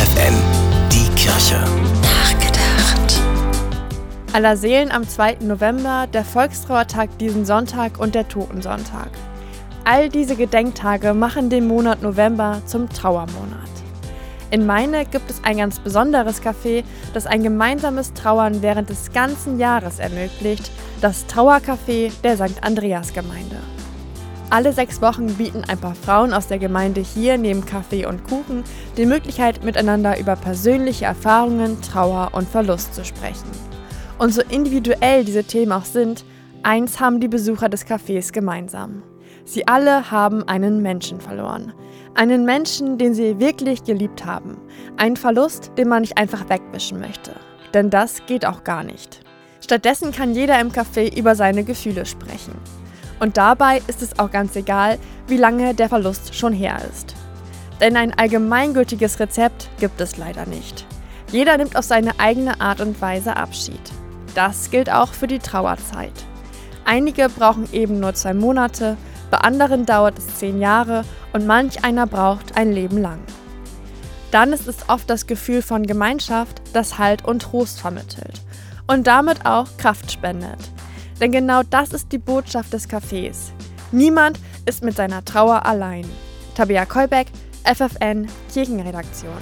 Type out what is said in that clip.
FFN, die Kirche. Nachgedacht. Aller Seelen am 2. November, der Volkstrauertag diesen Sonntag und der Totensonntag. All diese Gedenktage machen den Monat November zum Trauermonat. In Meine gibt es ein ganz besonderes Café, das ein gemeinsames Trauern während des ganzen Jahres ermöglicht, das Trauercafé der St. Andreas Gemeinde. Alle sechs Wochen bieten ein paar Frauen aus der Gemeinde hier neben Kaffee und Kuchen die Möglichkeit, miteinander über persönliche Erfahrungen, Trauer und Verlust zu sprechen. Und so individuell diese Themen auch sind, eins haben die Besucher des Cafés gemeinsam. Sie alle haben einen Menschen verloren. Einen Menschen, den sie wirklich geliebt haben. Einen Verlust, den man nicht einfach wegwischen möchte. Denn das geht auch gar nicht. Stattdessen kann jeder im Café über seine Gefühle sprechen. Und dabei ist es auch ganz egal, wie lange der Verlust schon her ist. Denn ein allgemeingültiges Rezept gibt es leider nicht. Jeder nimmt auf seine eigene Art und Weise Abschied. Das gilt auch für die Trauerzeit. Einige brauchen eben nur zwei Monate, bei anderen dauert es zehn Jahre und manch einer braucht ein Leben lang. Dann ist es oft das Gefühl von Gemeinschaft, das Halt und Trost vermittelt und damit auch Kraft spendet. Denn genau das ist die Botschaft des Cafés. Niemand ist mit seiner Trauer allein. Tabea Kolbeck, FFN Kirchenredaktion.